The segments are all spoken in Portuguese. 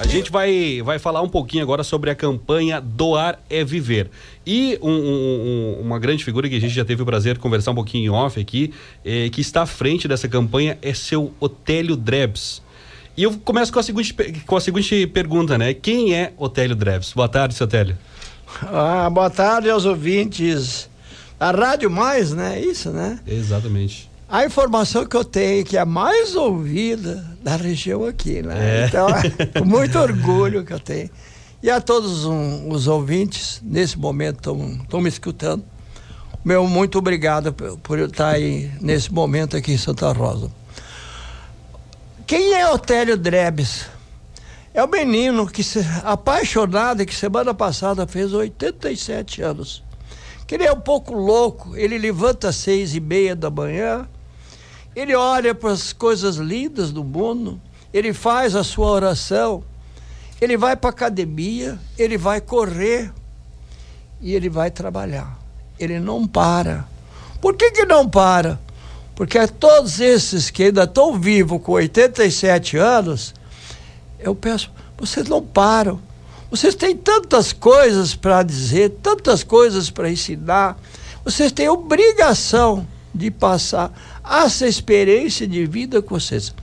A gente vai, vai falar um pouquinho agora sobre a campanha Doar é Viver. E um, um, uma grande figura que a gente já teve o prazer de conversar um pouquinho em off aqui, é, que está à frente dessa campanha, é seu Otélio Drebs. E eu começo com a seguinte, com a seguinte pergunta, né? Quem é Otélio Drebs? Boa tarde, seu Otélio. Ah, boa tarde aos ouvintes da Rádio Mais, né? Isso, né? Exatamente. A informação que eu tenho que é a mais ouvida da região aqui, né? É. Então, com muito orgulho que eu tenho. E a todos um, os ouvintes, nesse momento, estão me escutando. Meu muito obrigado por, por estar aí nesse momento aqui em Santa Rosa. Quem é Otélio Drebes? É o menino que se apaixonado que semana passada fez 87 anos. Que ele é um pouco louco, ele levanta às seis e meia da manhã, ele olha para as coisas lindas do mundo, ele faz a sua oração, ele vai para a academia, ele vai correr e ele vai trabalhar. Ele não para. Por que, que não para? Porque todos esses que ainda estão vivos com 87 anos, eu peço, vocês não param. Vocês têm tantas coisas para dizer, tantas coisas para ensinar. Vocês têm obrigação de passar essa experiência de vida com vocês.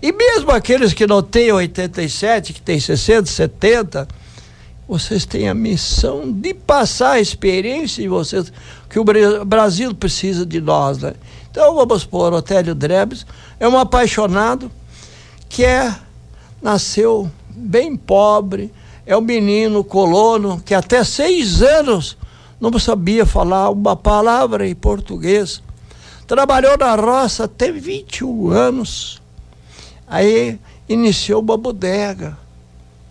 E mesmo aqueles que não têm 87, que têm 60, 70, vocês têm a missão de passar a experiência de vocês, que o Brasil precisa de nós. Né? Então vamos pôr Otélio Drebes, é um apaixonado que é, nasceu bem pobre, é um menino colono que até seis anos não sabia falar uma palavra em português. Trabalhou na roça até 21 anos. Aí iniciou uma bodega,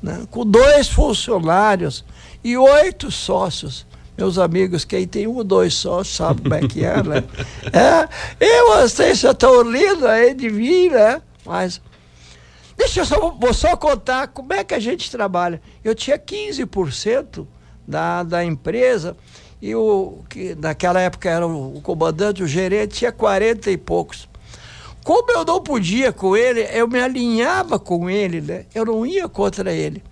né, com dois funcionários e oito sócios. Meus amigos, quem tem um ou dois sócios sabe como é que é, né? É, e vocês já estão lindo aí de vir, né? Mas deixa eu só, vou só contar como é que a gente trabalha. Eu tinha 15% da, da empresa e o que naquela época era o, o comandante, o gerente, tinha 40 e poucos. Como eu não podia com ele, eu me alinhava com ele, né? Eu não ia contra ele.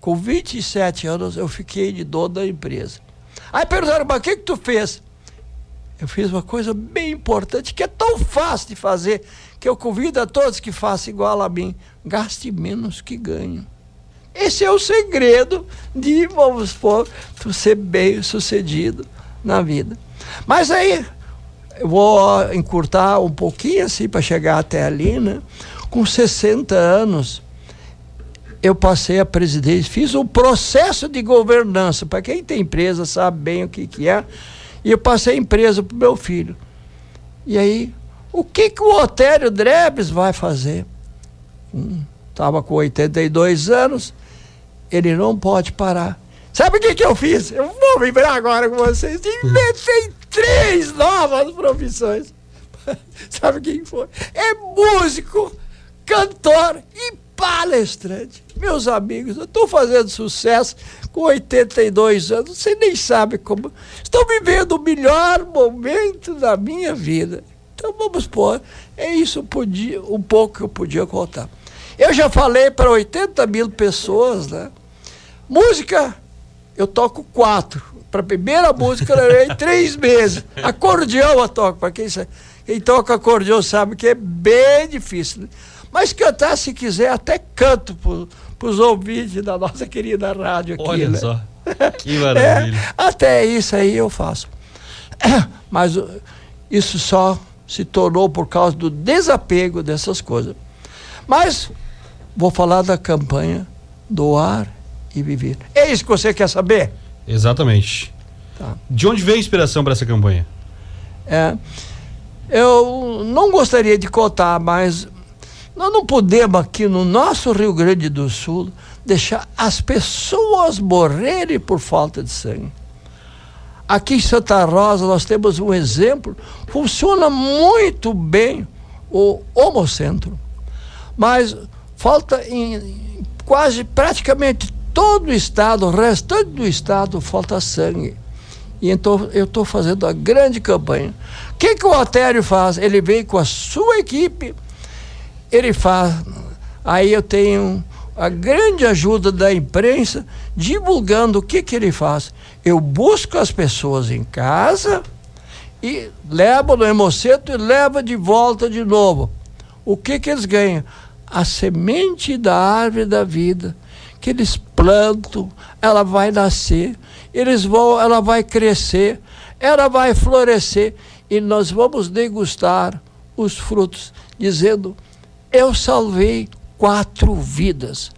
Com 27 anos, eu fiquei de dono da empresa. Aí perguntaram, mas o que, que tu fez? Eu fiz uma coisa bem importante, que é tão fácil de fazer, que eu convido a todos que façam igual a mim. Gaste menos que ganhe. Esse é o segredo de, vamos supor, ser bem sucedido na vida. Mas aí, eu vou encurtar um pouquinho assim para chegar até ali, né? Com 60 anos, eu passei a presidência, fiz um processo de governança. Para quem tem empresa sabe bem o que, que é. E eu passei a empresa para meu filho. E aí, o que, que o Otério Drebes vai fazer? Estava hum, com 82 anos, ele não pode parar. Sabe o que, que eu fiz? Eu vou vibrar agora com vocês. Inventei três novas profissões. Sabe quem foi? É músico, cantor e palestrante. Meus amigos, eu estou fazendo sucesso com 82 anos. Você nem sabe como. Estou vivendo o melhor momento da minha vida. Então vamos pôr. É isso podia, um pouco que eu podia contar. Eu já falei para 80 mil pessoas, né? Música, eu toco quatro. Para a primeira música, eu levei três meses. Acordeão eu toco. Para quem, quem toca acordeão sabe que é bem difícil. Né? Mas cantar, se quiser, até canto para os ouvintes da nossa querida rádio aqui. Olha né? só. Que maravilha. É, até isso aí eu faço. Mas isso só se tornou por causa do desapego dessas coisas. Mas vou falar da campanha Doar e Viver. É isso que você quer saber? Exatamente. Tá. De onde veio a inspiração para essa campanha? É, eu não gostaria de contar, mas nós não podemos aqui no nosso Rio Grande do Sul deixar as pessoas morrerem por falta de sangue. Aqui em Santa Rosa nós temos um exemplo, funciona muito bem o Homocentro, mas falta em quase praticamente todo o estado, o restante do estado, falta sangue. E então eu estou fazendo a grande campanha. O que, que o Otério faz? Ele vem com a sua equipe, ele faz. Aí eu tenho a grande ajuda da imprensa divulgando o que, que ele faz. Eu busco as pessoas em casa e levo no hemocentro e levo de volta de novo. O que, que eles ganham? A semente da árvore da vida que eles plantam, ela vai nascer, eles vão, ela vai crescer, ela vai florescer e nós vamos degustar os frutos, dizendo: Eu salvei quatro vidas.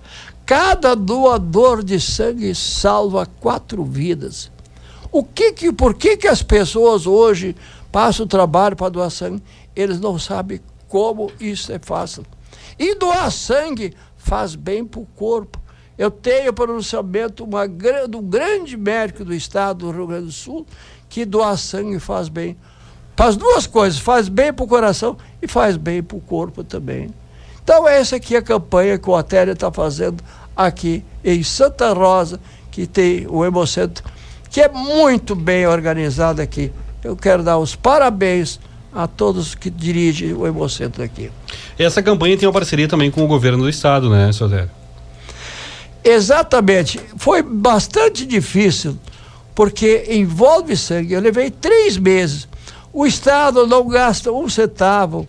Cada doador de sangue salva quatro vidas. O que que, por que, que as pessoas hoje passam o trabalho para doar sangue? Eles não sabem como isso é fácil. E doar sangue faz bem para o corpo. Eu tenho pronunciamento uma, do grande médico do estado do Rio Grande do Sul que doar sangue faz bem. Faz duas coisas, faz bem para o coração e faz bem para o corpo também. Então, essa aqui é a campanha que o Otélia está fazendo aqui em Santa Rosa, que tem o Hemocentro, que é muito bem organizado aqui. Eu quero dar os parabéns a todos que dirigem o Hemocentro aqui. Essa campanha tem uma parceria também com o governo do estado, né, Sotério? Exatamente. Foi bastante difícil, porque envolve sangue. Eu levei três meses. O Estado não gasta um centavo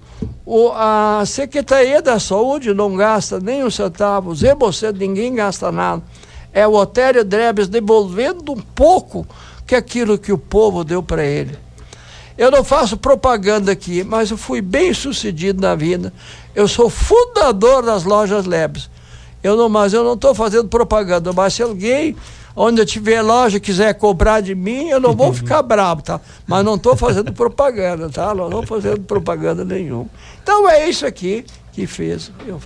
o, a Secretaria da Saúde não gasta nem um centavo, os Hemocentros ninguém gasta nada. É o Otério Drebes devolvendo um pouco que aquilo que o povo deu para ele. Eu não faço propaganda aqui, mas eu fui bem sucedido na vida. Eu sou fundador das lojas Lebes. Eu não, mas eu não estou fazendo propaganda, mas se alguém onde eu tiver loja quiser comprar de mim, eu não vou ficar bravo, tá? Mas não estou fazendo propaganda, tá? Não estou fazendo propaganda nenhuma. Então é isso aqui que fez eu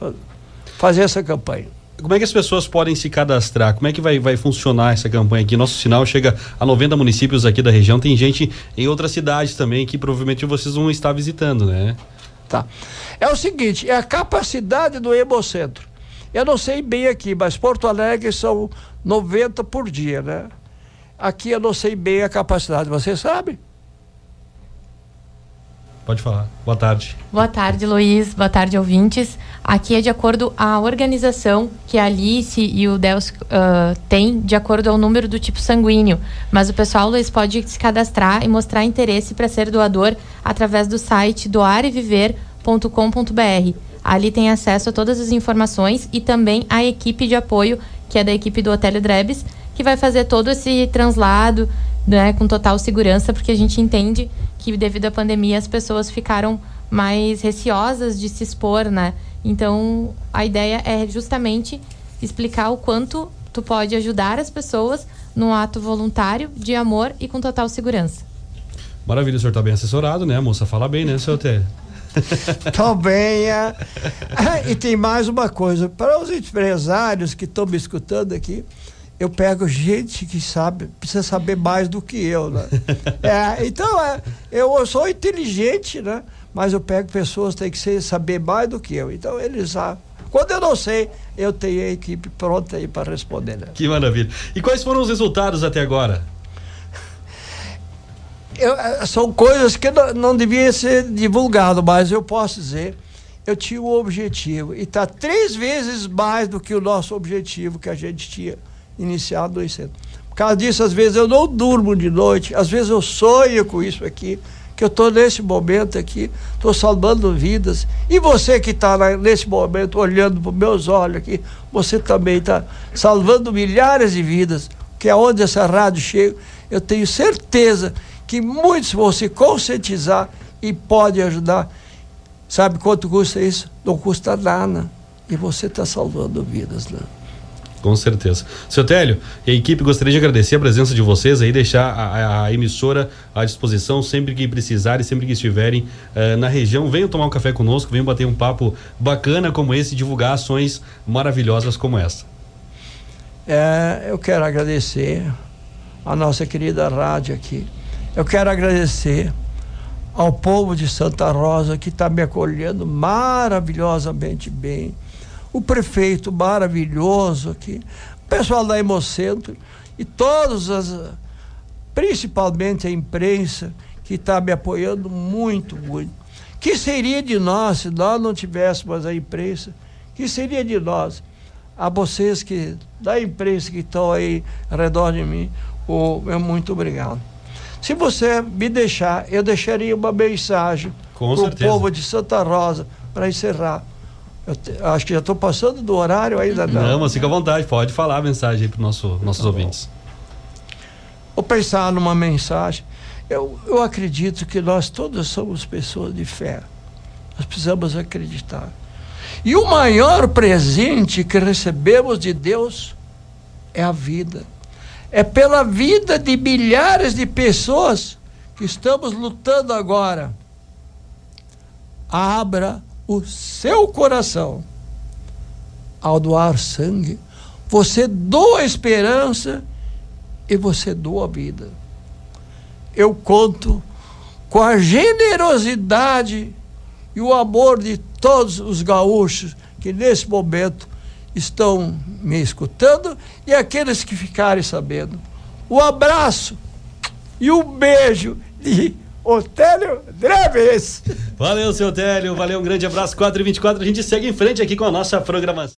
fazer essa campanha. Como é que as pessoas podem se cadastrar? Como é que vai, vai funcionar essa campanha aqui? Nosso sinal chega a 90 municípios aqui da região. Tem gente em outras cidades também que provavelmente vocês vão estar visitando, né? Tá. É o seguinte, é a capacidade do Hemocentro. Eu não sei bem aqui, mas Porto Alegre são 90 por dia, né? Aqui eu não sei bem a capacidade, você sabe? Pode falar. Boa tarde. Boa tarde, Luiz. Boa tarde, ouvintes. Aqui é de acordo a organização que a Alice e o Deus uh, têm, de acordo ao número do tipo sanguíneo. Mas o pessoal, Luiz, pode se cadastrar e mostrar interesse para ser doador através do site doareviver.com.br. Ali tem acesso a todas as informações e também a equipe de apoio, que é da equipe do Hotel Drebes, que vai fazer todo esse translado né, com total segurança, porque a gente entende que devido à pandemia as pessoas ficaram mais receosas de se expor, né? Então, a ideia é justamente explicar o quanto tu pode ajudar as pessoas num ato voluntário de amor e com total segurança. Maravilha, o senhor está bem assessorado, né? A moça fala bem, né, seu Hotel? Também é. E tem mais uma coisa, para os empresários que estão me escutando aqui, eu pego gente que sabe, precisa saber mais do que eu, né? É, então, é, eu sou inteligente, né? Mas eu pego pessoas que têm que ser, saber mais do que eu. Então, eles sabem. Quando eu não sei, eu tenho a equipe pronta aí para responder. Né? Que maravilha. E quais foram os resultados até agora? Eu, eh, são coisas que não, não devia ser divulgado, mas eu posso dizer, eu tinha um objetivo e está três vezes mais do que o nosso objetivo que a gente tinha iniciado centro. Por causa disso, às vezes eu não durmo de noite, às vezes eu sonho com isso aqui, que eu estou nesse momento aqui, estou salvando vidas. E você que está nesse momento olhando para os meus olhos aqui, você também está salvando milhares de vidas, que é onde essa rádio chega. Eu tenho certeza que muitos vão se conscientizar e pode ajudar. Sabe quanto custa isso? Não custa nada. E você está salvando vidas, né? Com certeza. Seu Télio e a equipe gostaria de agradecer a presença de vocês aí, deixar a, a emissora à disposição sempre que precisarem, sempre que estiverem uh, na região. Venham tomar um café conosco, venham bater um papo bacana como esse, divulgar ações maravilhosas como essa. É, eu quero agradecer a nossa querida rádio aqui eu quero agradecer ao povo de Santa Rosa que está me acolhendo maravilhosamente bem. O prefeito maravilhoso aqui, o pessoal da Hemocentro e todos as, principalmente a imprensa que está me apoiando muito, muito. Que seria de nós se nós não tivéssemos a imprensa? Que seria de nós? a vocês que da imprensa que estão aí ao redor de mim, o meu muito obrigado. Se você me deixar, eu deixaria uma mensagem para o povo de Santa Rosa para encerrar. Eu te- acho que já estou passando do horário ainda não. Não, mas fica à vontade, pode falar a mensagem para nosso, nossos Tá ouvintes. Vou pensar numa mensagem. Eu, eu acredito que nós todos somos pessoas de fé. Nós precisamos acreditar. E o maior presente que recebemos de Deus é a vida. É pela vida de milhares de pessoas que estamos lutando agora. Abra o seu coração. Ao doar sangue, você doa esperança e você doa vida. Eu conto com a generosidade e o amor de todos os gaúchos que nesse momento estão me escutando e aqueles que ficarem sabendo. Um abraço e um beijo de Otélio Dreves. Valeu, seu Télio, valeu, um grande abraço. 4 e 24 a gente segue em frente aqui com a nossa programação.